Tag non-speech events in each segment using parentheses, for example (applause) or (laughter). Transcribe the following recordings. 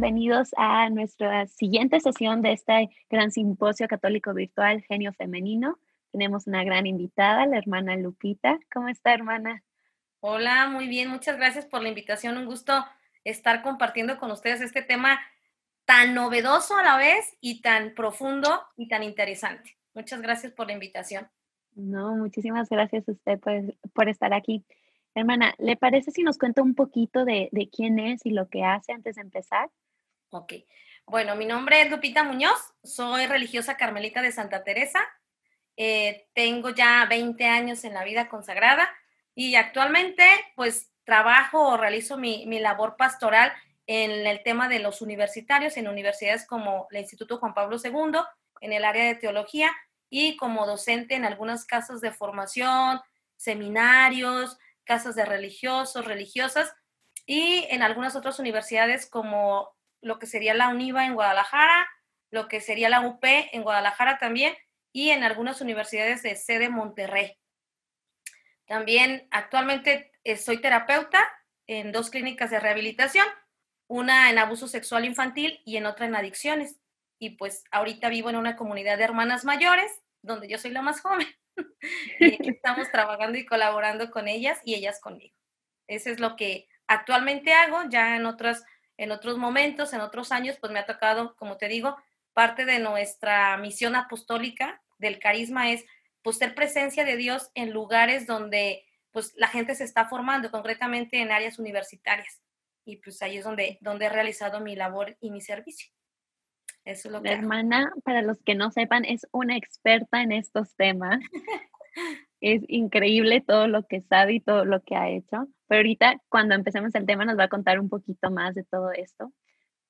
bienvenidos a nuestra siguiente sesión de este gran simposio católico virtual Genio Femenino. Tenemos una gran invitada, la hermana Lupita. ¿Cómo está, hermana? Hola, muy bien, muchas gracias por la invitación. Un gusto estar compartiendo con ustedes este tema tan novedoso a la vez y tan profundo y tan interesante. Muchas gracias por la invitación. No, muchísimas gracias a usted por, por estar aquí. Hermana, ¿le parece si nos cuenta un poquito de, de, quién es y lo que hace antes de empezar? Ok. Bueno, mi nombre es Lupita Muñoz, soy religiosa carmelita de Santa Teresa, eh, tengo ya 20 años en la vida consagrada y actualmente pues trabajo o realizo mi, mi labor pastoral en el tema de los universitarios, en universidades como el Instituto Juan Pablo II, en el área de teología y como docente en algunas casas de formación, seminarios, casas de religiosos, religiosas y en algunas otras universidades como lo que sería la UNIVA en Guadalajara, lo que sería la UP en Guadalajara también y en algunas universidades de sede Monterrey. También actualmente eh, soy terapeuta en dos clínicas de rehabilitación, una en abuso sexual infantil y en otra en adicciones. Y pues ahorita vivo en una comunidad de hermanas mayores, donde yo soy la más joven. (laughs) y estamos trabajando y colaborando con ellas y ellas conmigo. Eso es lo que actualmente hago, ya en otros, en otros momentos, en otros años, pues me ha tocado, como te digo, parte de nuestra misión apostólica del carisma es pues ser presencia de Dios en lugares donde pues la gente se está formando, concretamente en áreas universitarias. Y pues ahí es donde, donde he realizado mi labor y mi servicio. Eso es lo que. La hermana, para los que no sepan, es una experta en estos temas. (laughs) es increíble todo lo que sabe y todo lo que ha hecho. Pero ahorita, cuando empecemos el tema, nos va a contar un poquito más de todo esto.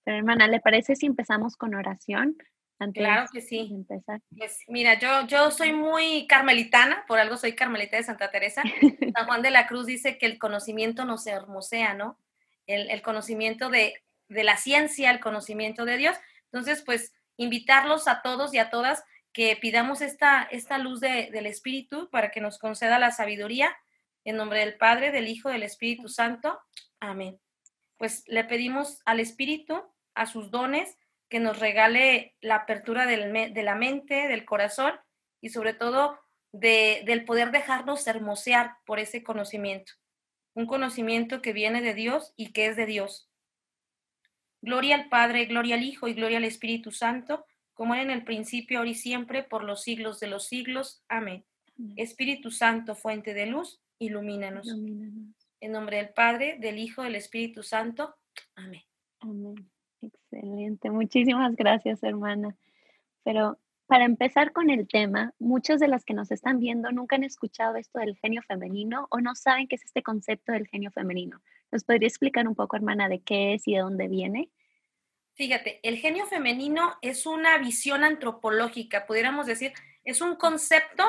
Pero hermana, ¿le parece si empezamos con oración? Antes claro que sí. Empezar? Pues mira, yo, yo soy muy carmelitana, por algo soy carmelita de Santa Teresa. (laughs) San Juan de la Cruz dice que el conocimiento no se hermosea, ¿no? El, el conocimiento de, de la ciencia, el conocimiento de Dios. Entonces, pues invitarlos a todos y a todas que pidamos esta, esta luz de, del Espíritu para que nos conceda la sabiduría. En nombre del Padre, del Hijo, del Espíritu Santo. Amén. Pues le pedimos al Espíritu, a sus dones, que nos regale la apertura de la mente, del corazón y sobre todo de, del poder dejarnos hermosear por ese conocimiento. Un conocimiento que viene de Dios y que es de Dios. Gloria al Padre, gloria al Hijo y gloria al Espíritu Santo, como era en el principio, ahora y siempre, por los siglos de los siglos. Amén. Espíritu Santo, fuente de luz, ilumínanos. En nombre del Padre, del Hijo, del Espíritu Santo. Amén. Amén. Excelente. Muchísimas gracias, hermana. Pero para empezar con el tema, muchas de las que nos están viendo nunca han escuchado esto del genio femenino o no saben qué es este concepto del genio femenino. ¿Nos podría explicar un poco, hermana, de qué es y de dónde viene? Fíjate, el genio femenino es una visión antropológica, pudiéramos decir, es un concepto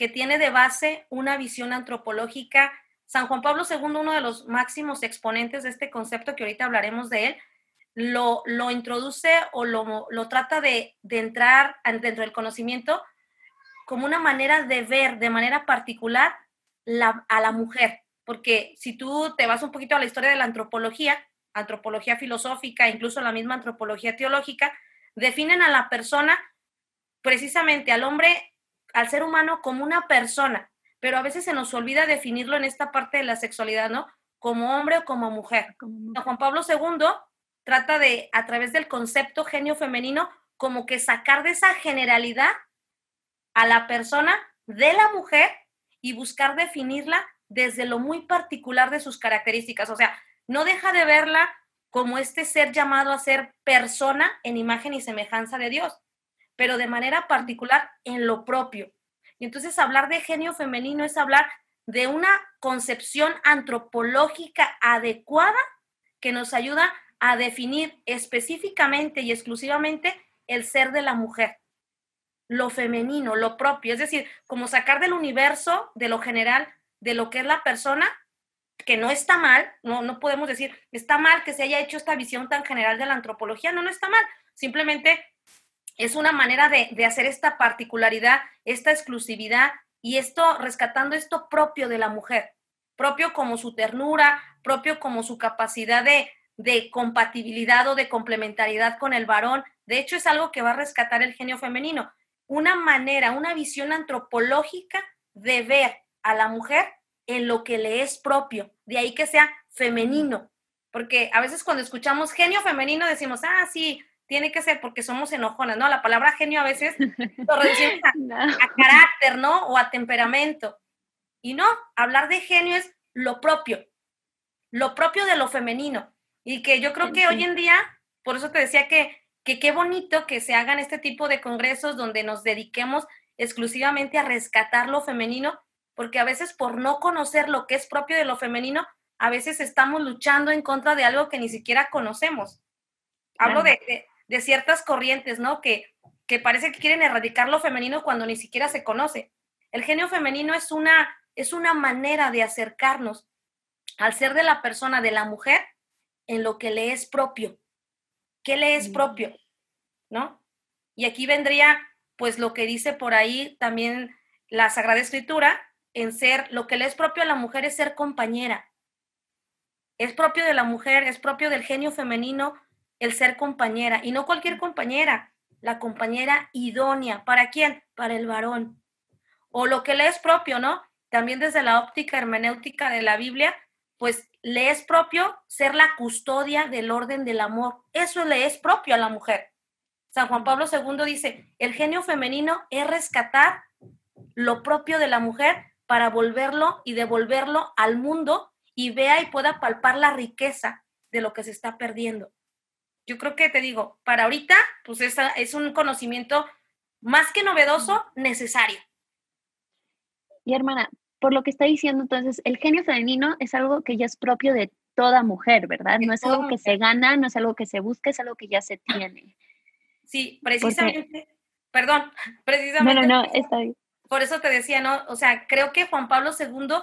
que tiene de base una visión antropológica. San Juan Pablo II, uno de los máximos exponentes de este concepto, que ahorita hablaremos de él, lo, lo introduce o lo, lo trata de, de entrar dentro del conocimiento como una manera de ver de manera particular la, a la mujer porque si tú te vas un poquito a la historia de la antropología, antropología filosófica, incluso la misma antropología teológica, definen a la persona, precisamente al hombre, al ser humano como una persona, pero a veces se nos olvida definirlo en esta parte de la sexualidad, ¿no? Como hombre o como mujer. Juan Pablo II trata de, a través del concepto genio femenino, como que sacar de esa generalidad a la persona de la mujer y buscar definirla desde lo muy particular de sus características. O sea, no deja de verla como este ser llamado a ser persona en imagen y semejanza de Dios, pero de manera particular en lo propio. Y entonces hablar de genio femenino es hablar de una concepción antropológica adecuada que nos ayuda a definir específicamente y exclusivamente el ser de la mujer, lo femenino, lo propio, es decir, como sacar del universo, de lo general, de lo que es la persona, que no está mal, no, no podemos decir, está mal que se haya hecho esta visión tan general de la antropología, no, no está mal, simplemente es una manera de, de hacer esta particularidad, esta exclusividad y esto, rescatando esto propio de la mujer, propio como su ternura, propio como su capacidad de, de compatibilidad o de complementariedad con el varón. De hecho, es algo que va a rescatar el genio femenino. Una manera, una visión antropológica de ver a la mujer en lo que le es propio. De ahí que sea femenino. Porque a veces cuando escuchamos genio femenino decimos, ah, sí, tiene que ser porque somos enojonas, ¿no? La palabra genio a veces (laughs) lo reducimos a, carácter, ¿no? O a temperamento. Y no, hablar de genio es lo propio, lo propio de lo femenino. Y que yo creo que hoy en día, por eso te decía que, que qué bonito que se hagan este tipo de congresos donde nos dediquemos exclusivamente a rescatar lo femenino, porque a veces por no conocer lo que es propio de lo femenino, a veces estamos luchando en contra de algo que ni siquiera conocemos. Hablo de, de ciertas corrientes, ¿no? Que, que parece que quieren erradicar lo femenino cuando ni siquiera se conoce. El genio femenino es una, es una manera de acercarnos al ser de la persona, de la mujer, en lo que le es propio. ¿Qué le es propio? ¿No? Y aquí vendría, pues, lo que dice por ahí también la Sagrada Escritura, en ser, lo que le es propio a la mujer es ser compañera. Es propio de la mujer, es propio del genio femenino el ser compañera y no cualquier compañera, la compañera idónea. ¿Para quién? Para el varón. O lo que le es propio, ¿no? También desde la óptica hermenéutica de la Biblia, pues le es propio ser la custodia del orden del amor. Eso le es propio a la mujer. San Juan Pablo II dice, el genio femenino es rescatar lo propio de la mujer para volverlo y devolverlo al mundo y vea y pueda palpar la riqueza de lo que se está perdiendo yo creo que te digo, para ahorita, pues es, es un conocimiento más que novedoso, necesario. Y hermana, por lo que está diciendo, entonces, el genio femenino es algo que ya es propio de toda mujer, ¿verdad? no es algo que se gana, no es algo que se busca, es algo que ya se tiene. Sí, precisamente, perdón, (laughs) precisamente. No, no, no, está bien. Por eso te decía, ¿no? O sea, creo que Juan Pablo II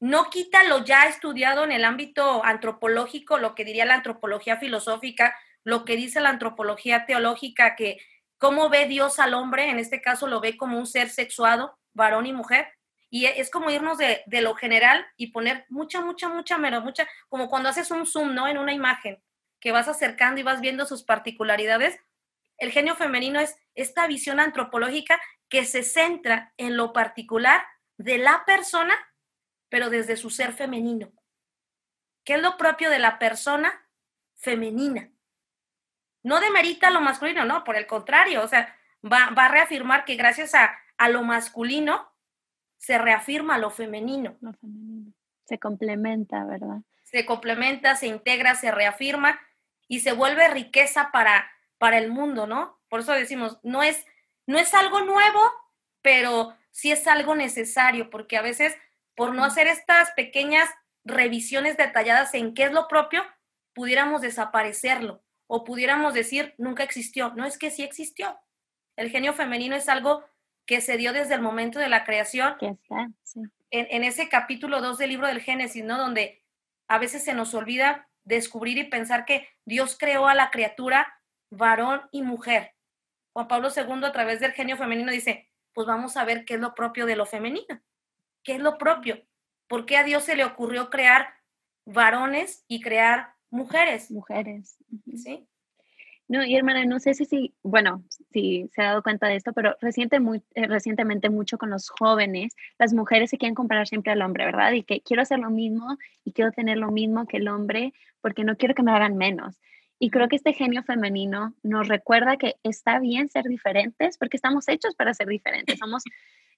no quita lo ya estudiado en el ámbito antropológico, lo que diría la antropología filosófica, lo que dice la antropología teológica, que cómo ve Dios al hombre, en este caso lo ve como un ser sexuado, varón y mujer, y es como irnos de, lo general y poner mucha, mucha, mucha, menos, mucha, como cuando haces un zoom, ¿no? En una imagen, que vas acercando y vas viendo sus particularidades. El genio femenino es esta visión antropológica que se centra en lo particular de la persona, pero desde su ser femenino. ¿Qué es lo propio de la persona femenina? No demerita lo masculino, no, por el contrario, o sea, va, a reafirmar que gracias a, lo masculino se reafirma lo femenino. Lo femenino. Se complementa, ¿verdad? Se complementa, se integra, se reafirma y se vuelve riqueza para, para el mundo, ¿no? Por eso decimos, no es, no es algo nuevo, pero sí es algo necesario, porque a veces por no hacer estas pequeñas revisiones detalladas en qué es lo propio, pudiéramos desaparecerlo o pudiéramos decir nunca existió. No es que sí existió. El genio femenino es algo que se dio desde el momento de la creación. en, ese capítulo 2 del libro del Génesis, ¿no? Donde a veces se nos olvida descubrir y pensar que Dios creó a la criatura varón y mujer. Juan Pablo II a través del genio femenino dice, pues vamos a ver qué es lo propio de lo femenino. ¿Qué es lo propio? ¿Por qué a Dios se le ocurrió crear varones y crear mujeres. Mujeres. Sí. No, y hermana, no sé si, si, bueno, si se ha dado cuenta de esto, pero reciente, muy, eh, recientemente mucho con los jóvenes, las mujeres se quieren comparar siempre al hombre, ¿verdad? Y que quiero hacer lo mismo y quiero tener lo mismo que el hombre porque no quiero que me hagan menos. Y creo que este genio femenino nos recuerda que está bien ser diferentes porque estamos hechos para ser diferentes. Somos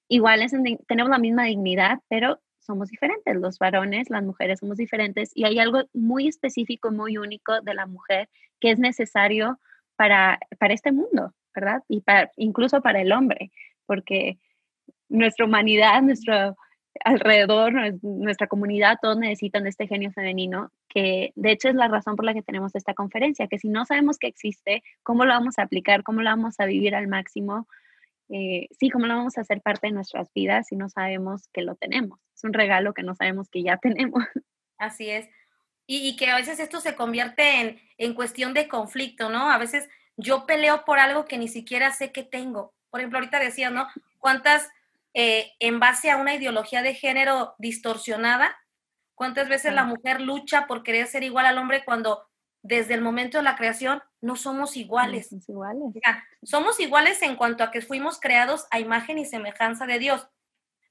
iguales, tenemos la misma dignidad, pero somos diferentes, los varones, las mujeres somos diferentes y hay algo muy específico, muy único de la mujer que es necesario para, para este mundo, ¿verdad? Y para, incluso para el hombre, porque nuestra humanidad, nuestro alrededor, nuestra comunidad, todos necesitan de este genio femenino, que de hecho es la razón por la que tenemos esta conferencia, que si no sabemos que existe, ¿cómo lo vamos a aplicar? ¿Cómo lo vamos a vivir al máximo? Eh, sí, ¿cómo lo vamos a hacer parte de nuestras vidas si no sabemos que lo tenemos? Es un regalo que no sabemos que ya (laughs) tenemos. Así es. Y, que a veces esto se convierte en, en, cuestión de conflicto, ¿no? A veces yo peleo por algo que ni siquiera sé que tengo. Por ejemplo, ahorita decía, ¿no? ¿Cuántas, eh, en base a una ideología de género distorsionada, cuántas veces la mujer lucha por querer ser igual al hombre cuando desde el momento de la creación, no somos iguales. somos iguales. somos iguales en cuanto a que fuimos creados a imagen y semejanza de Dios,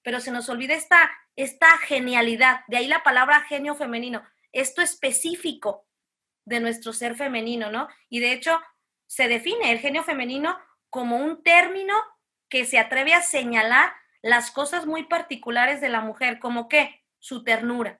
pero se nos olvida esta, esta genialidad, de ahí la palabra genio femenino, esto específico de nuestro ser femenino, ¿no? Y de hecho, se define el genio femenino como un término que se atreve a señalar las cosas muy particulares de la mujer, como que su ternura.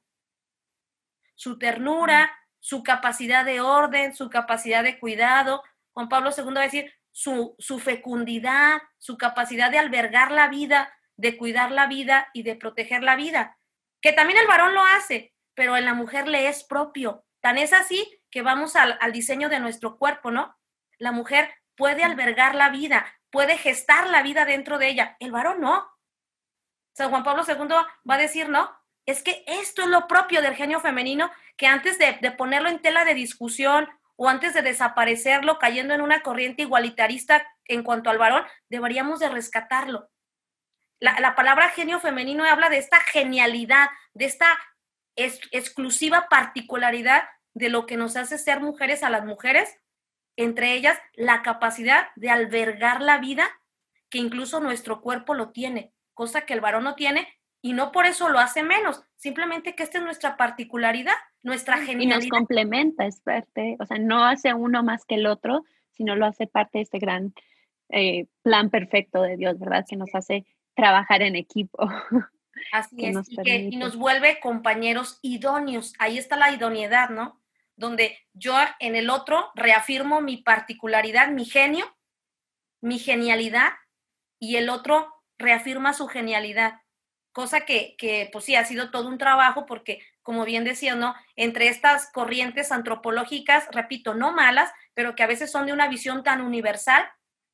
Su ternura, su capacidad de orden, su capacidad de cuidado. Juan Pablo II va a decir su, su fecundidad, su capacidad de albergar la vida, de cuidar la vida y de proteger la vida. Que también el varón lo hace, pero en la mujer le es propio. Tan es así que vamos al, al diseño de nuestro cuerpo, ¿no? La mujer puede albergar la vida, puede gestar la vida dentro de ella. El varón no. San Juan Pablo II va a decir, no, es que esto es lo propio del genio femenino que antes de, ponerlo en tela de discusión o antes de desaparecerlo cayendo en una corriente igualitarista en cuanto al varón, deberíamos de rescatarlo. La, palabra genio femenino habla de esta genialidad, de esta exclusiva particularidad de lo que nos hace ser mujeres a las mujeres, entre ellas la capacidad de albergar la vida que incluso nuestro cuerpo lo tiene, cosa que el varón no tiene y no por eso lo hace menos, simplemente que esta es nuestra particularidad, nuestra genialidad. Y nos complementa, es parte, o sea, no hace uno más que el otro, sino lo hace parte de este gran eh, plan perfecto de Dios, ¿verdad? Que nos hace trabajar en equipo. (laughs) Así es, y, que, y nos vuelve compañeros idóneos. Ahí está la idoneidad, ¿no? Donde yo en el otro reafirmo mi particularidad, mi genio, mi genialidad, y el otro reafirma su genialidad cosa que, que, pues sí, ha sido todo un trabajo porque, como bien decía, ¿no? Entre estas corrientes antropológicas, repito, no malas, pero que a veces son de una visión tan universal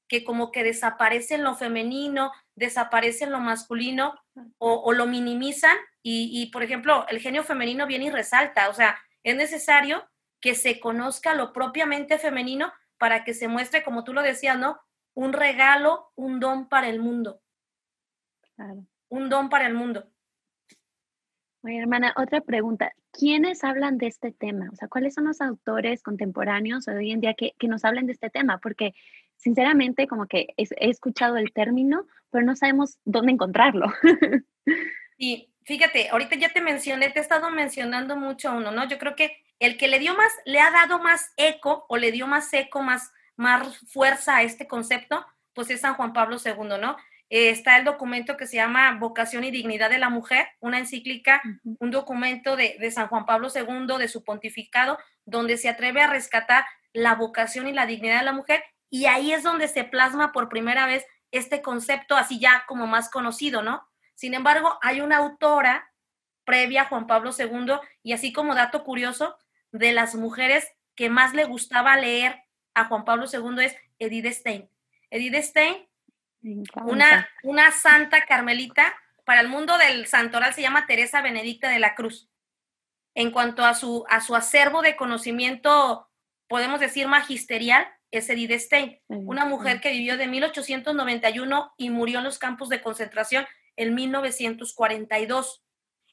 que como que desaparecen lo femenino, desaparecen lo masculino o, lo minimizan y, y, por ejemplo, el genio femenino viene y resalta, o sea, es necesario que se conozca lo propiamente femenino para que se muestre, como tú lo decías, ¿no? Un regalo, un don para el mundo. Claro un don para el mundo. Oye, hermana, otra pregunta. ¿Quiénes hablan de este tema? O sea, ¿cuáles son los autores contemporáneos hoy en día que, nos hablen de este tema? Porque, sinceramente, como que he, escuchado el término, pero no sabemos dónde encontrarlo. (laughs) Y fíjate, ahorita ya te mencioné, te he estado mencionando mucho uno, ¿no? Yo creo que el que le dio más, le ha dado más eco o le dio más eco, más, más fuerza a este concepto, pues es San Juan Pablo II, ¿no? Eh, está el documento que se llama Vocación y Dignidad de la Mujer, una encíclica, un documento de, San Juan Pablo II, de su pontificado, donde se atreve a rescatar la vocación y la dignidad de la mujer, y ahí es donde se plasma por primera vez este concepto así ya como más conocido, ¿no? Sin embargo, hay una autora previa a Juan Pablo II, y así como dato curioso, de las mujeres que más le gustaba leer a Juan Pablo II es Edith Stein. Edith Stein una, una santa carmelita, para el mundo del santoral se llama Teresa Benedicta de la Cruz. En cuanto a su, a su acervo de conocimiento, podemos decir magisterial, es Edith Stein, una mujer que vivió de 1891 y murió en los campos de concentración en 1942.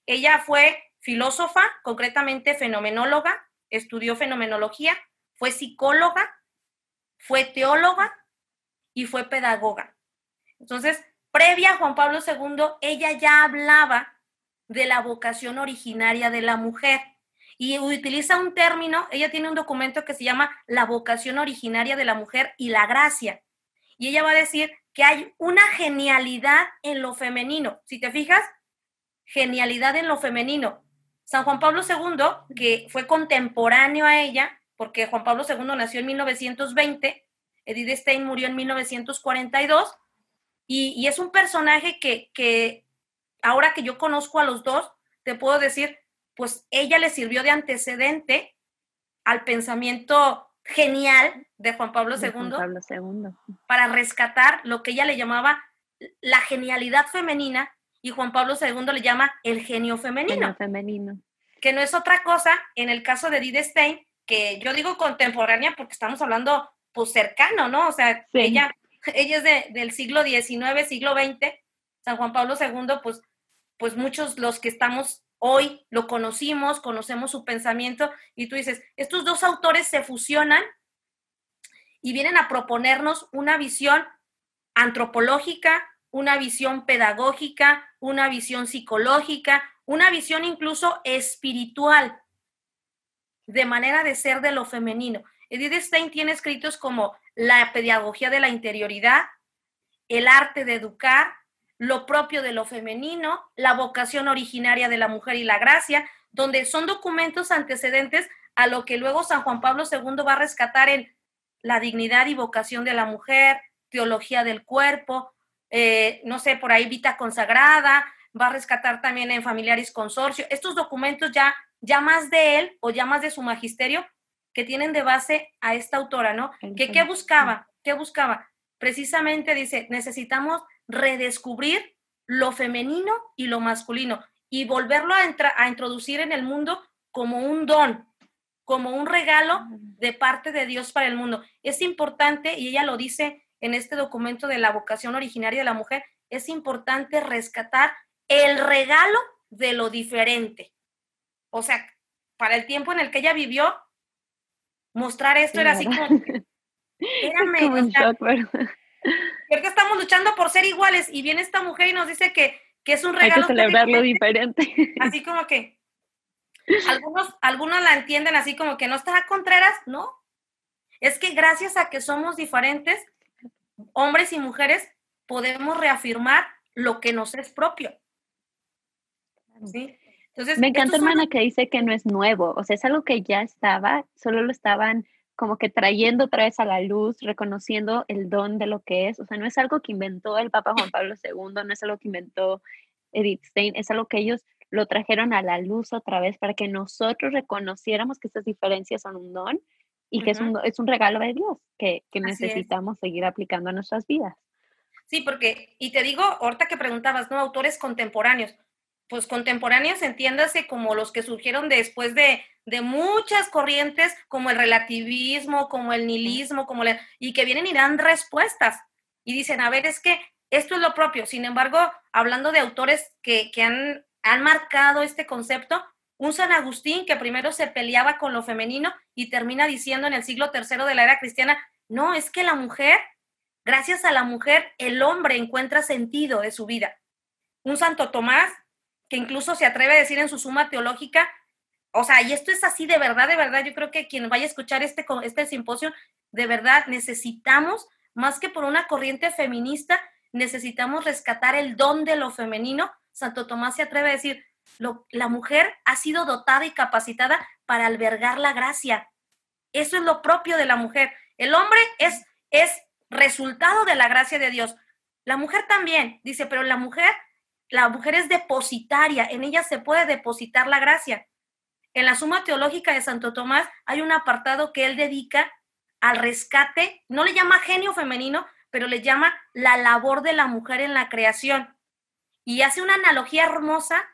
Ella fue filósofa, concretamente fenomenóloga, estudió fenomenología, fue psicóloga, fue teóloga y fue pedagoga. Entonces, previa a Juan Pablo II, ella ya hablaba de la vocación originaria de la mujer y utiliza un término, ella tiene un documento que se llama La vocación originaria de la mujer y la gracia. Y ella va a decir que hay una genialidad en lo femenino. Si te fijas, genialidad en lo femenino. San Juan Pablo II, que fue contemporáneo a ella, porque Juan Pablo II nació en 1920, Edith Stein murió en 1942, y, es un personaje que, ahora que yo conozco a los dos, te puedo decir, pues ella le sirvió de antecedente al pensamiento genial de Juan Pablo, II, para rescatar lo que ella le llamaba la genialidad femenina y Juan Pablo II le llama el genio femenino. femenino. Que no es otra cosa en el caso de Edith Stein, que yo digo contemporánea porque estamos hablando pues cercano, ¿no? O sea, ella (laughs) ella es del siglo XIX, siglo XX, San Juan Pablo II, pues, pues muchos los que estamos hoy lo conocimos, conocemos su pensamiento y tú dices, estos dos autores se fusionan y vienen a proponernos una visión antropológica, una visión pedagógica, una visión psicológica, una visión incluso espiritual de manera de ser de lo femenino. Edith Stein tiene escritos como la pedagogía de la interioridad, el arte de educar, lo propio de lo femenino, la vocación originaria de la mujer y la gracia, donde son documentos antecedentes a lo que luego San Juan Pablo II va a rescatar en la dignidad y vocación de la mujer, teología del cuerpo, eh, no sé, por ahí Vita Consagrada, va a rescatar también en Familiaris Consorcio. Estos documentos ya, ya más de él o ya más de su magisterio que tienen de base a esta autora, ¿no? Que qué buscaba, qué buscaba. Precisamente dice, necesitamos redescubrir lo femenino y lo masculino y volverlo a, a introducir en el mundo como un don, como un regalo de parte de Dios para el mundo. Es importante, y ella lo dice en este documento de la vocación originaria de la mujer, es importante rescatar el regalo de lo diferente. O sea, para el tiempo en el que ella vivió, mostrar esto era así como, (laughs) espérame, porque (laughs) estamos luchando por ser iguales y viene esta mujer y nos dice que, es un regalo. Hay que celebrarlo diferente. Así (laughs) como que algunos, algunos la entienden así como que no estará Contreras, ¿no? Es que gracias a que somos diferentes, hombres y mujeres, podemos reafirmar lo que nos es propio. ¿Sí? Entonces, Me encanta, hermana, que dice que no es nuevo, o sea, es algo que ya estaba, solo lo estaban como que trayendo otra vez a la luz, reconociendo el don de lo que es, o sea, no es algo que inventó el Papa Juan Pablo II, no es algo que inventó Edith Stein, es algo que ellos lo trajeron a la luz otra vez para que nosotros reconociéramos que estas diferencias son un don y que es, un, es un regalo de Dios que, que necesitamos seguir aplicando a nuestras vidas. Sí, porque, y te digo, ahorita que preguntabas, ¿no? Autores contemporáneos pues contemporáneos, entiéndase como los que surgieron después de, de muchas corrientes, como el relativismo, como el nihilismo, como y que vienen y dan respuestas. Y dicen, a ver, es que esto es lo propio. Sin embargo, hablando de autores que, que han, han marcado este concepto, un San Agustín que primero se peleaba con lo femenino y termina diciendo en el siglo III de la era cristiana, no, es que la mujer, gracias a la mujer, el hombre encuentra sentido de su vida. Un Santo Tomás que incluso se atreve a decir en su suma teológica, o sea, y esto es así de verdad, de verdad, yo creo que quien vaya a escuchar este, este simposio, de verdad necesitamos, más que por una corriente feminista, necesitamos rescatar el don de lo femenino. Santo Tomás se atreve a decir, lo, la mujer ha sido dotada y capacitada para albergar la gracia. Eso es lo propio de la mujer. El hombre es, es resultado de la gracia de Dios. La mujer también, dice, pero la mujer la mujer es depositaria, en ella se puede depositar la gracia. En la Suma Teológica de Santo Tomás hay un apartado que él dedica al rescate, no le llama genio femenino, pero le llama la labor de la mujer en la creación. Y hace una analogía hermosa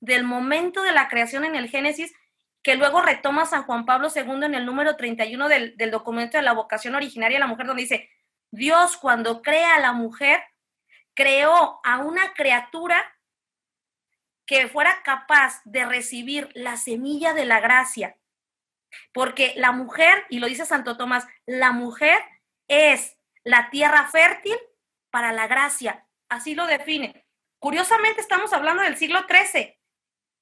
del momento de la creación en el Génesis, que luego retoma San Juan Pablo II en el número 31 del, del documento de la vocación originaria de la mujer, donde dice, Dios cuando crea a la mujer, creó a una criatura que fuera capaz de recibir la semilla de la gracia. Porque la mujer, y lo dice Santo Tomás, la mujer es la tierra fértil para la gracia. Así lo define. Curiosamente estamos hablando del siglo XIII.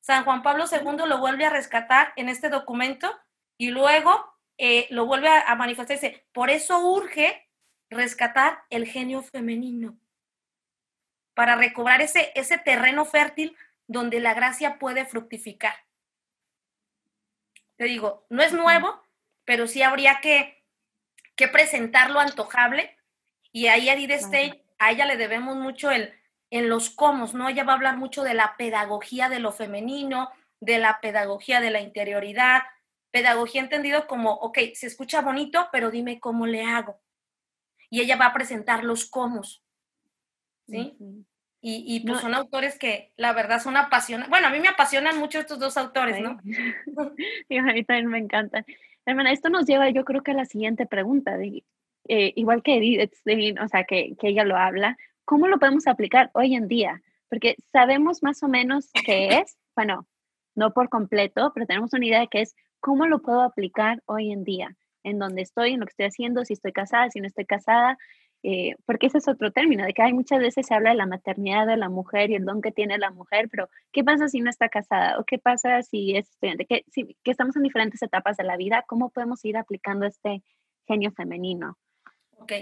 San Juan Pablo II lo vuelve a rescatar en este documento y luego eh, lo vuelve a, a manifestarse. Por eso urge rescatar el genio femenino para recobrar ese, ese terreno fértil donde la gracia puede fructificar. Te digo, no es nuevo, pero sí habría que, que presentarlo antojable y ahí a Edith Stein, a ella le debemos mucho el, en los cómo, ¿no? Ella va a hablar mucho de la pedagogía de lo femenino, de la pedagogía de la interioridad, pedagogía entendido como, ok, se escucha bonito, pero dime cómo le hago. Y ella va a presentar los cómo, ¿sí? Y, y pues son autores que la verdad son apasionantes. Bueno, a mí me apasionan mucho estos dos autores, ¿no? (laughs) y a mí también me encantan. Hermana, esto nos lleva yo creo que a la siguiente pregunta, de, eh, igual que Edith o sea, que, que ella lo habla, ¿cómo lo podemos aplicar hoy en día? Porque sabemos más o menos qué es, (laughs) bueno, no por completo, pero tenemos una idea de que es cómo lo puedo aplicar hoy en día, en donde estoy, en lo que estoy haciendo, si estoy casada, si no estoy casada, eh, porque ese es otro término, de que hay muchas veces se habla de la maternidad de la mujer y el don que tiene la mujer, pero ¿qué pasa si no está casada? ¿O qué pasa si es estudiante? Que, que estamos en diferentes etapas de la vida, ¿cómo podemos ir aplicando este genio femenino? Ok,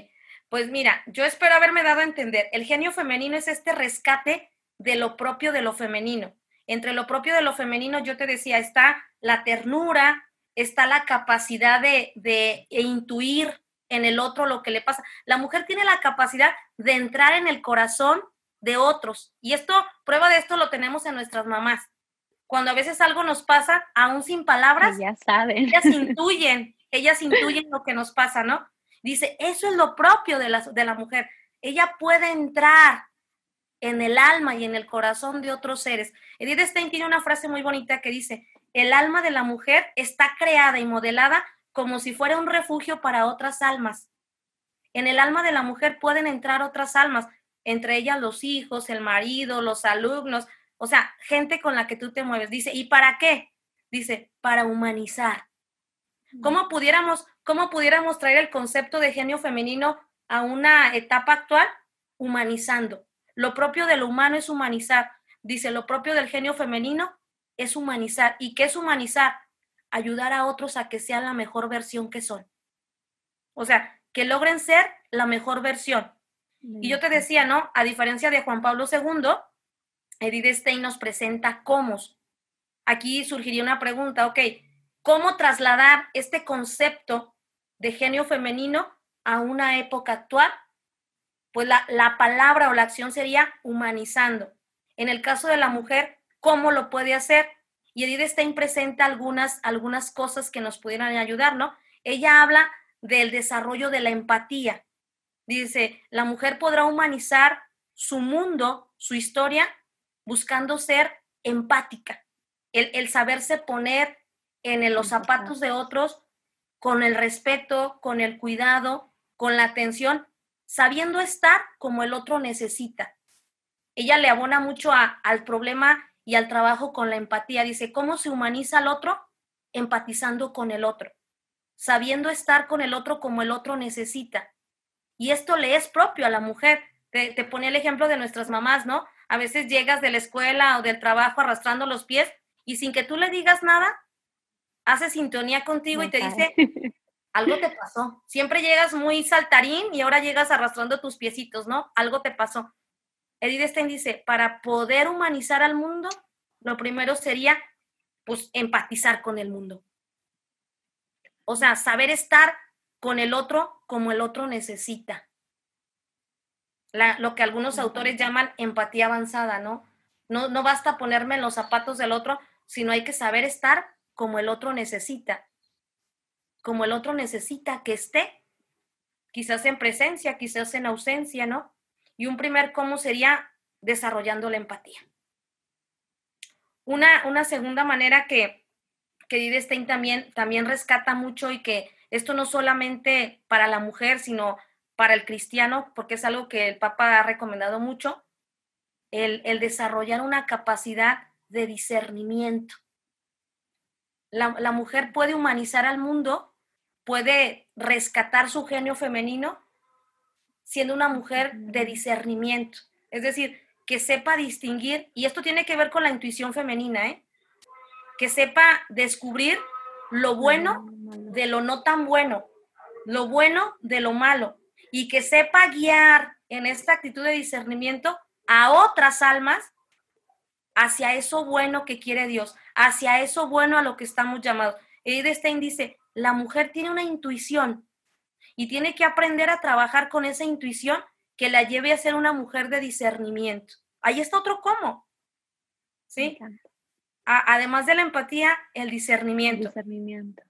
pues mira, yo espero haberme dado a entender, el genio femenino es este rescate de lo propio de lo femenino. Entre lo propio de lo femenino, yo te decía, está la ternura, está la capacidad de, de intuir en el otro lo que le pasa. La mujer tiene la capacidad de entrar en el corazón de otros. Y esto, prueba de esto lo tenemos en nuestras mamás. Cuando a veces algo nos pasa, aún sin palabras, ya saben. Ellas (laughs) intuyen, ellas intuyen lo que nos pasa, ¿no? Dice, eso es lo propio de la, de la mujer. Ella puede entrar en el alma y en el corazón de otros seres. Edith Stein tiene una frase muy bonita que dice, el alma de la mujer está creada y modelada como si fuera un refugio para otras almas. En el alma de la mujer pueden entrar otras almas, entre ellas los hijos, el marido, los alumnos, o sea, gente con la que tú te mueves. Dice, ¿y para qué? Dice, para humanizar. ¿Cómo pudiéramos, cómo pudiéramos traer el concepto de genio femenino a una etapa actual? Humanizando. Lo propio de lo humano es humanizar. Dice, lo propio del genio femenino es humanizar. ¿Y qué es humanizar? Ayudar a otros a que sean la mejor versión que son. O sea, que logren ser la mejor versión. Y yo te decía, ¿no? A diferencia de Juan Pablo II, Edith Stein nos presenta cómo. Aquí surgiría una pregunta, ok, ¿cómo trasladar este concepto de genio femenino a una época actual? Pues la, la palabra o la acción sería humanizando. En el caso de la mujer, ¿cómo lo puede hacer? Y Edith Stein presenta algunas, algunas cosas que nos pudieran ayudar, ¿no? Ella habla del desarrollo de la empatía. Dice, la mujer podrá humanizar su mundo, su historia, buscando ser empática, el, el saberse poner en los zapatos de otros con el respeto, con el cuidado, con la atención, sabiendo estar como el otro necesita. Ella le abona mucho al problema y al trabajo con la empatía. Dice, ¿cómo se humaniza al otro? Empatizando con el otro, sabiendo estar con el otro como el otro necesita. Y esto le es propio a la mujer. Te, te pone el ejemplo de nuestras mamás, ¿no? A veces llegas de la escuela o del trabajo arrastrando los pies y sin que tú le digas nada, hace sintonía contigo y te dice, algo te pasó. Siempre llegas muy saltarín y ahora llegas arrastrando tus piecitos, ¿no? Algo te pasó. Edith Stein dice, para poder humanizar al mundo, lo primero sería, pues, empatizar con el mundo. O sea, saber estar con el otro como el otro necesita. lo que algunos autores llaman empatía avanzada, ¿no? ¿no? No basta ponerme en los zapatos del otro, sino hay que saber estar como el otro necesita. Como el otro necesita que esté, quizás en presencia, quizás en ausencia, ¿no? Y un primer cómo sería desarrollando la empatía. Una, una segunda manera que, que Stein también, también rescata mucho y que esto no solamente para la mujer, sino para el cristiano, porque es algo que el Papa ha recomendado mucho, el, el desarrollar una capacidad de discernimiento. La, la, mujer puede humanizar al mundo, puede rescatar su genio femenino siendo una mujer de discernimiento, es decir, que sepa distinguir, y esto tiene que ver con la intuición femenina, ¿eh? que sepa descubrir lo bueno de lo no tan bueno, lo bueno de lo malo, y que sepa guiar en esta actitud de discernimiento a otras almas hacia eso bueno que quiere Dios, hacia eso bueno a lo que estamos llamados. Edith Stein dice, la mujer tiene una intuición y tiene que aprender a trabajar con esa intuición que la lleve a ser una mujer de discernimiento. Ahí está otro cómo. ¿Sí? además de la empatía, el discernimiento. discernimiento.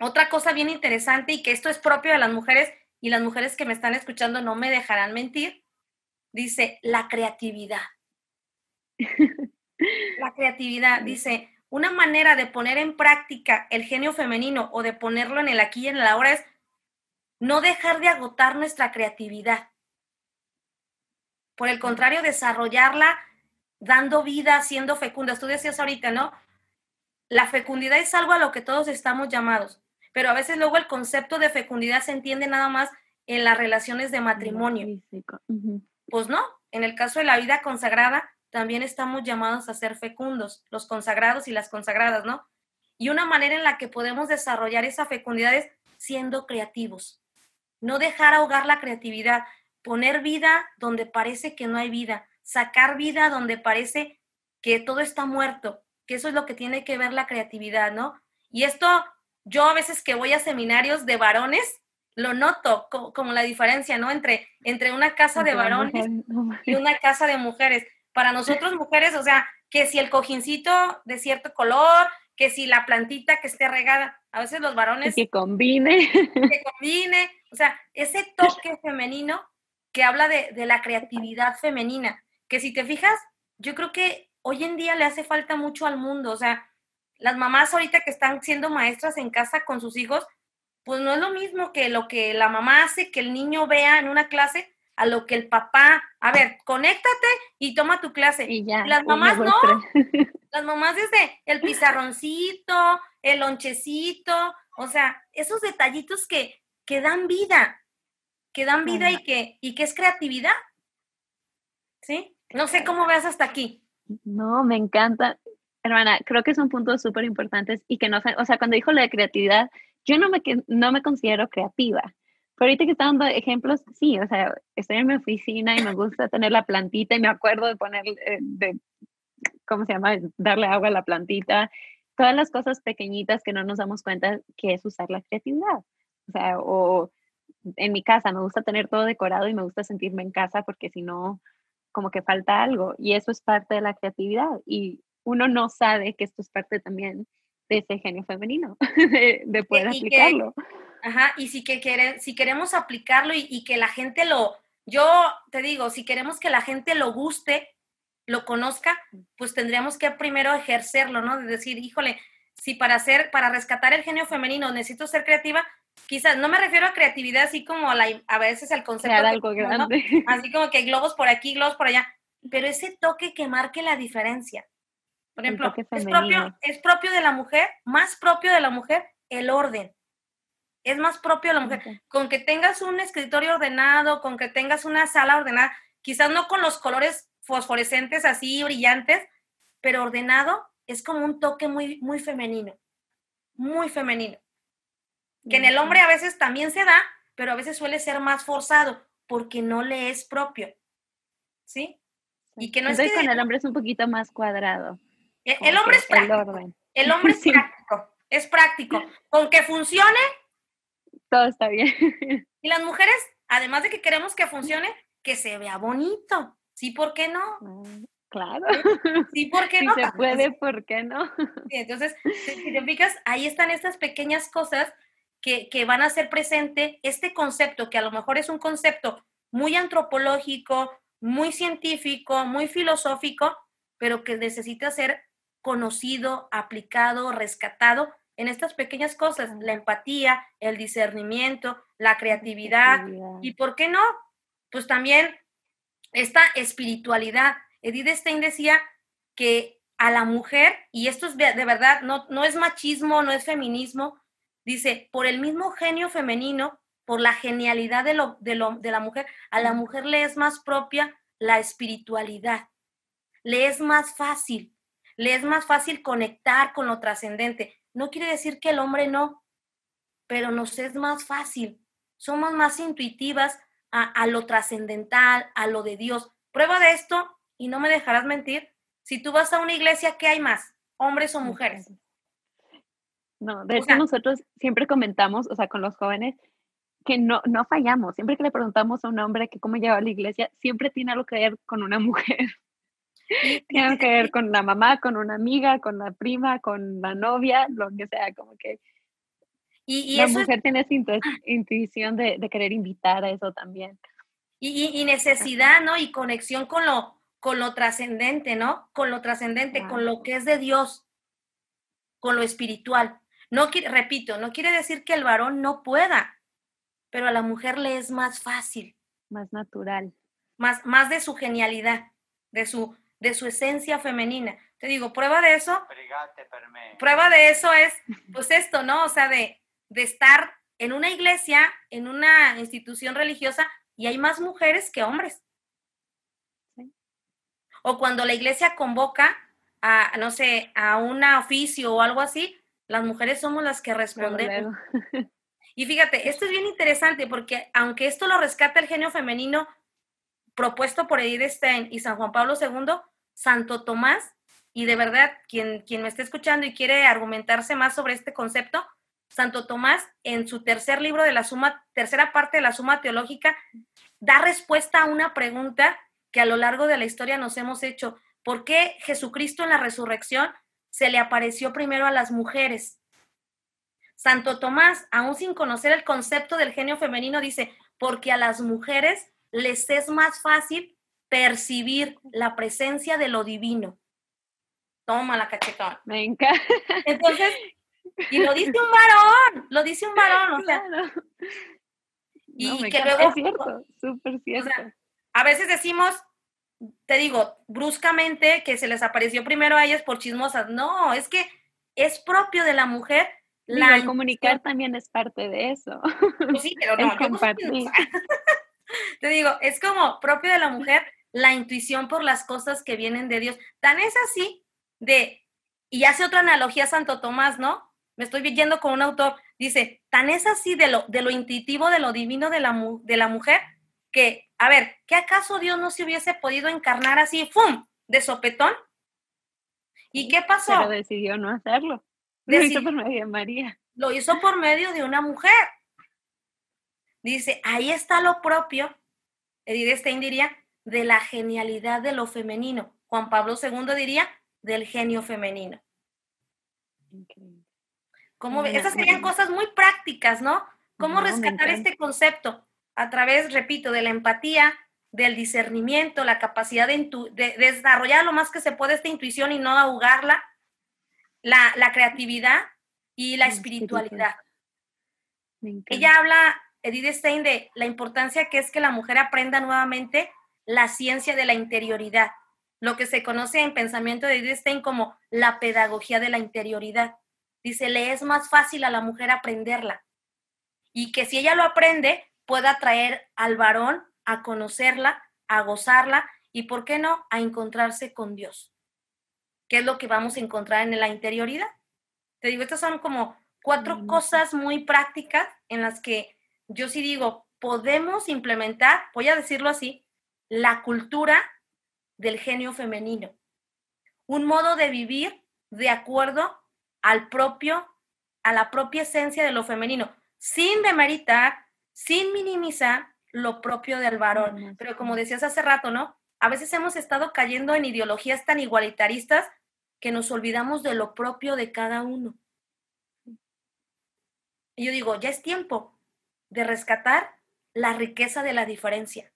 Otra cosa bien interesante y que esto es propio de las mujeres y las mujeres que me están escuchando no me dejarán mentir, dice la creatividad. (laughs) la creatividad, dice, una manera de poner en práctica el genio femenino o de ponerlo en el aquí y en el ahora es no dejar de agotar nuestra creatividad. Por el contrario, desarrollarla dando vida, siendo fecunda. Tú decías ahorita, ¿no? la fecundidad es algo a lo que todos estamos llamados, pero a veces luego el concepto de fecundidad se entiende nada más en las relaciones de matrimonio. Pues no, en el caso de la vida consagrada, también estamos llamados a ser fecundos, los consagrados y las consagradas, ¿no? Y una manera en la que podemos desarrollar esa fecundidad es siendo creativos. No dejar ahogar la creatividad, poner vida donde parece que no hay vida, sacar vida donde parece que todo está muerto, que eso es lo que tiene que ver la creatividad, ¿no? Y esto, yo a veces que voy a seminarios de varones, lo noto como, la diferencia, ¿no? Entre, entre una casa de varones y una casa de mujeres. Para nosotros (laughs) mujeres, o sea, que si el cojincito de cierto color, que si la plantita que esté regada, a veces los varones... Que combine. Que combine, o sea, ese toque femenino que habla de, de la creatividad femenina, que si te fijas, yo creo que hoy en día le hace falta mucho al mundo, o sea, las mamás ahorita que están siendo maestras en casa con sus hijos, pues no es lo mismo que lo que la mamá hace que el niño vea en una clase a lo que el papá, a ver, conéctate y toma tu clase. Y ya. Las mamás no. (laughs) Las mamás desde el pizarroncito, el lonchecito, o sea, esos detallitos que, que dan vida, que dan vida y que, y que es creatividad. ¿Sí? No sé cómo veas hasta aquí. No, me encanta. Hermana, creo que son puntos súper importantes y que no, o sea, cuando dijo la de creatividad, yo no me, no me considero creativa. Pero ahorita que está dando ejemplos, sí, o sea, estoy en mi oficina y me gusta (laughs) tener la plantita y me acuerdo de poner, eh, de, ¿cómo se llama? Darle agua a la plantita. Todas las cosas pequeñitas que no nos damos cuenta que es usar la creatividad. O sea, o en mi casa me gusta tener todo decorado y me gusta sentirme en casa porque si no, como que falta algo. Y eso es parte de la creatividad. Y uno no sabe que esto es parte también de ese genio femenino, (laughs) de, poder aplicarlo. ajá, y si, que quiere, si queremos aplicarlo y, que la gente lo, yo te digo, si queremos que la gente lo guste, lo conozca, pues tendríamos que primero ejercerlo, ¿no? De decir, híjole, si para hacer, para rescatar el genio femenino necesito ser creativa, quizás no me refiero a creatividad así como a, la, a veces el concepto. algo grande. Así como que globos por aquí, globos por allá, pero ese toque que marque la diferencia. Por ejemplo, es propio, es propio de la mujer, más propio de la mujer, el orden. Es más propio de la mujer. Con que tengas un escritorio ordenado, con que tengas una sala ordenada, quizás no con los colores fosforescentes así brillantes, pero ordenado es como un toque muy, muy femenino. Muy femenino. Que en el hombre a veces también se da, pero a veces suele ser más forzado porque no le es propio. ¿Sí? Y que no es que con el hombre es un poquito más cuadrado. E, el, hombre es práctico. El, hombre es (laughs) práctico. Es práctico. Con que funcione. Todo está bien. (laughs) Y las mujeres, además de que queremos que funcione, que se vea bonito. Sí, ¿por qué no? Ah, claro. Sí, ¿por qué no? Si se puede, ¿por qué no? entonces, (laughs) si te fijas, ahí están estas pequeñas cosas que, que van a hacer presente este concepto, que a lo mejor es un concepto muy antropológico, muy científico, muy filosófico, pero que necesita ser conocido, aplicado, rescatado en estas pequeñas cosas, la empatía, el discernimiento, la creatividad, y por qué no, pues también esta espiritualidad. Edith Stein decía que a la mujer, y esto es de, verdad, no, no es machismo, no es feminismo, dice, por el mismo genio femenino, por la genialidad de, lo, de, lo, de la mujer, a la mujer le es más propia la espiritualidad le es más fácil, le es más fácil conectar con lo trascendente. No quiere decir que el hombre no, pero nos es más fácil. Somos más intuitivas a, lo trascendental, a lo de Dios. Prueba de esto, y no me dejarás mentir, si tú vas a una iglesia, ¿qué hay más? ¿Hombres o mujeres? No, de hecho nosotros siempre comentamos, o sea, con los jóvenes, que no, no fallamos. Siempre que le preguntamos a un hombre que cómo lleva a la iglesia, siempre tiene algo que ver con una (laughs) mujer. Tiene que ver con la mamá, con una amiga, con la prima, con la novia, lo que sea, como que y, la mujer tiene esa intuición de, querer invitar a eso también. Y, necesidad, ¿no? Y conexión con lo, con lo trascendente, ¿no? Con lo trascendente, con lo que es de Dios, con lo espiritual. No, repito, no quiere decir que el varón no pueda, pero a la mujer le es más fácil. Más natural. Más, más de su genialidad, de su, de su esencia femenina. Te digo, prueba de eso. Prueba de eso es, pues esto, ¿no? O sea, de, de estar en una iglesia, en una institución religiosa, y hay más mujeres que hombres. O cuando la iglesia convoca a, no sé, a un oficio o algo así, las mujeres somos las que respondemos. (laughs) Y fíjate, esto es bien interesante porque aunque esto lo rescata el genio femenino propuesto por Edith Stein y San Juan Pablo II, Santo Tomás, y de verdad, quien, quien me esté escuchando y quiere argumentarse más sobre este concepto, Santo Tomás, en su tercer libro de la suma, tercera parte de la suma teológica, da respuesta a una pregunta que a lo largo de la historia nos hemos hecho. ¿Por qué Jesucristo en la resurrección se le apareció primero a las mujeres? Santo Tomás, aún sin conocer el concepto del genio femenino, dice, porque a las mujeres les es más fácil percibir la presencia de lo divino. Toma la cachetón. Me encanta. Entonces, (laughs) y lo dice un varón, lo dice un varón, o sea. Y que luego. Es cierto, súper cierto. a veces decimos, te digo, bruscamente que se les apareció primero a ellas por chismosas. No, es que es propio de la mujer. La comunicar también es parte de eso. Pues sí, pero (laughs) no, compartir. (laughs) Te digo, es como propio de la mujer la intuición por las cosas que vienen de Dios. Tan es así de, y hace otra analogía Santo Tomás, ¿no? Me estoy yendo con un autor, dice, tan es así de lo, de lo intuitivo, de lo divino de la, de la mujer, que, a ver, ¿qué acaso Dios no se hubiese podido encarnar así, ¡fum!, de sopetón? ¿Y qué pasó? Pero decidió no hacerlo. (laughs) Lo hizo por medio de María. Lo hizo por medio de una mujer. Dice, ahí está lo propio, Edith Stein diría, de la genialidad de lo femenino. Juan Pablo II diría, del genio femenino. ¿Cómo Esas serían cosas muy prácticas, ¿no? ¿Cómo rescatar este concepto? A través, repito, de la empatía, del discernimiento, la capacidad de, de, desarrollar lo más que se puede esta intuición y no ahogarla, la, la creatividad y la espiritualidad. Ella habla Edith Stein de la importancia que es que la mujer aprenda nuevamente la ciencia de la interioridad, lo que se conoce en pensamiento de Edith Stein como la pedagogía de la interioridad. Dice, le es más fácil a la mujer aprenderla y que si ella lo aprende, pueda traer al varón a conocerla, a gozarla y, ¿por qué no?, a encontrarse con Dios. ¿Qué es lo que vamos a encontrar en la interioridad? Te digo, estas son como cuatro cosas muy prácticas en las que yo sí digo, podemos implementar, voy a decirlo así, la cultura del genio femenino. Un modo de vivir de acuerdo al propio, a la propia esencia de lo femenino, sin demeritar, sin minimizar lo propio del varón. Pero como decías hace rato, ¿no? A veces hemos estado cayendo en ideologías tan igualitaristas que nos olvidamos de lo propio de cada uno. Y yo digo, ya es tiempo de rescatar la riqueza de la diferencia.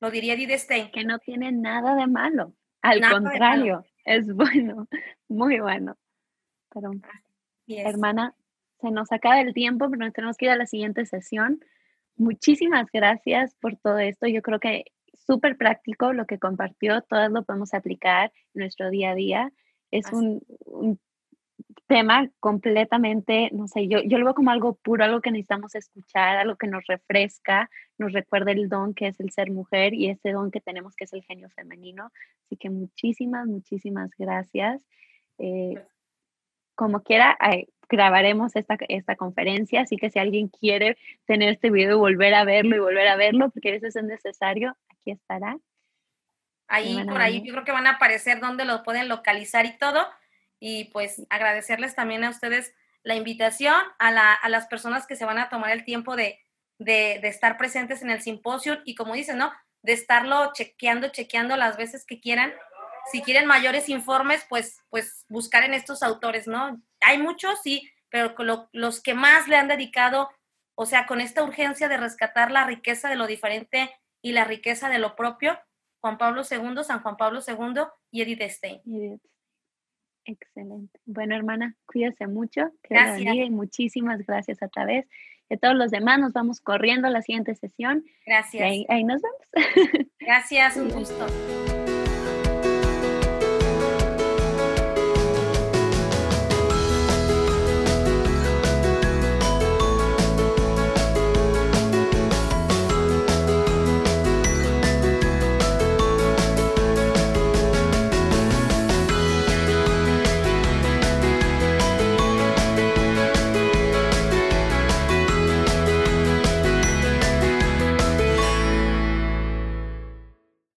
Lo diría Edith Stein. Que no tiene nada de malo. Al contrario, es (laughs) bueno, muy bueno. Pero, hermana, se nos acaba el tiempo, pero nos tenemos que ir a la siguiente sesión. Muchísimas gracias por todo esto. Yo creo que súper práctico lo que compartió, todos lo podemos aplicar en nuestro día a día. Es un, un, tema completamente, no sé, yo, yo lo veo como algo puro, algo que necesitamos escuchar, algo que nos refresca, nos recuerda el don que es el ser mujer y ese don que tenemos que es el genio femenino. Así que muchísimas, muchísimas gracias. Eh, como quiera, grabaremos esta, esta conferencia, así que si alguien quiere tener este video y volver a verlo y volver a verlo, porque a veces es necesario, aquí estará. Ahí, por ahí, yo creo que van a aparecer donde lo pueden localizar y todo y pues agradecerles también a ustedes la invitación, a, las personas que se van a tomar el tiempo de, estar presentes en el simposio y como dicen, ¿no? De estarlo chequeando, chequeando las veces que quieran. Si quieren mayores informes, pues, pues buscar en estos autores, ¿no? Hay muchos, sí, pero los que más le han dedicado, o sea, con esta urgencia de rescatar la riqueza de lo diferente y la riqueza de lo propio, Juan Pablo II, San Juan Pablo II y Edith Stein. Excelente. Bueno, hermana, cuídese mucho. Que gracias. y muchísimas gracias otra vez. Y a todos los demás nos vamos corriendo a la siguiente sesión. Gracias. ahí nos vemos. (laughs) Gracias, un gusto.